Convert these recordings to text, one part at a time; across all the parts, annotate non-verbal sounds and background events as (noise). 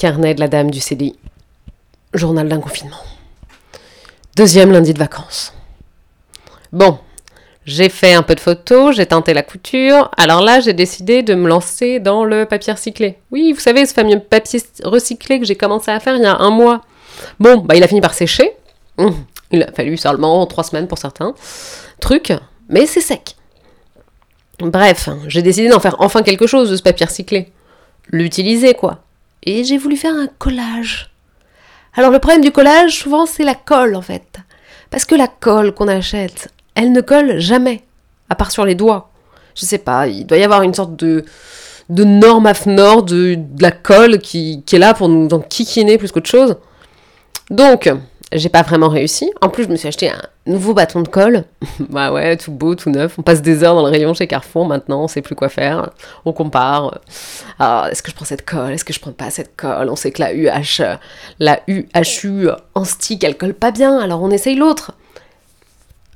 Carnet de la dame du CDI. Journal d'un confinement. Deuxième lundi de vacances. Bon, j'ai fait un peu de photos, j'ai tenté la couture. Alors là, j'ai décidé de me lancer dans le papier recyclé. Oui, vous savez, ce fameux papier recyclé que j'ai commencé à faire il y a un mois. Bon, bah il a fini par sécher. Hum, il a fallu seulement trois semaines pour certains trucs, mais c'est sec. Bref, j'ai décidé d'en faire enfin quelque chose de ce papier recyclé. L'utiliser, quoi. Et j'ai voulu faire un collage. Alors le problème du collage, souvent, c'est la colle, en fait. Parce que la colle qu'on achète, elle ne colle jamais, à part sur les doigts. Je sais pas, il doit y avoir une sorte de, de norme AFNOR de, la colle qui, qui est là pour nous kikiner plus qu'autre chose. Donc, j'ai pas vraiment réussi. En plus, je me suis acheté un nouveau bâton de colle. (laughs) bah ouais, tout beau, tout neuf. On passe des heures dans le rayon chez Carrefour maintenant, on sait plus quoi faire. On compare. Alors, est-ce que je prends cette colle? Est-ce que je prends pas cette colle? On sait que la UH, la UHU en stick, elle colle pas bien, alors on essaye l'autre.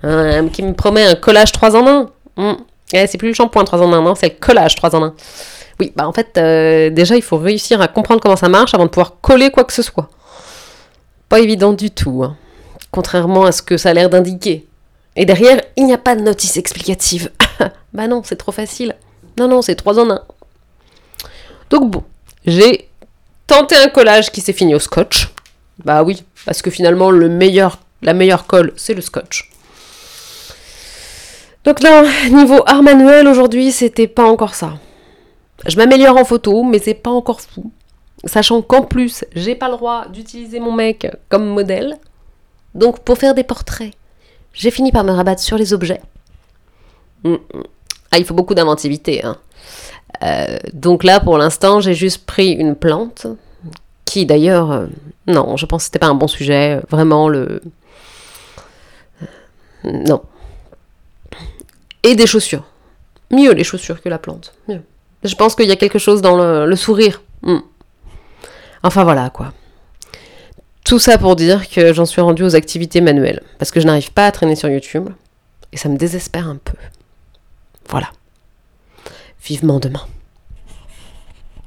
Hein, qui me promet un collage 3 en 1. Hmm. Eh, c'est plus le shampoing 3 en 1, non, c'est le collage 3 en 1. Oui, bah en fait, euh, déjà, il faut réussir à comprendre comment ça marche avant de pouvoir coller quoi que ce soit. Évident du tout, hein. contrairement à ce que ça a l'air d'indiquer. Et derrière, il n'y a pas de notice explicative. (laughs) bah non, c'est trop facile. Non, non, c'est 3 en 1. Donc bon, j'ai tenté un collage qui s'est fini au scotch. Bah oui, parce que finalement, le meilleur, la meilleure colle, c'est le scotch. Donc là, niveau art manuel, aujourd'hui, c'était pas encore ça. Je m'améliore en photo, mais c'est pas encore fou. Sachant qu'en plus, j'ai pas le droit d'utiliser mon mec comme modèle. Donc pour faire des portraits, j'ai fini par me rabattre sur les objets. Mm, mm. Ah, il faut beaucoup d'inventivité. Hein. Euh, donc là, pour l'instant, j'ai juste pris une plante qui d'ailleurs, euh, non, je pense que c'était pas un bon sujet. Vraiment le, euh, non. Et des chaussures. Mieux les chaussures que la plante. Je pense qu'il y a quelque chose dans le, sourire. Mm. Enfin voilà quoi. Tout ça pour dire que j'en suis rendue aux activités manuelles, parce que je n'arrive pas à traîner sur YouTube, et ça me désespère un peu. Voilà. Vivement demain.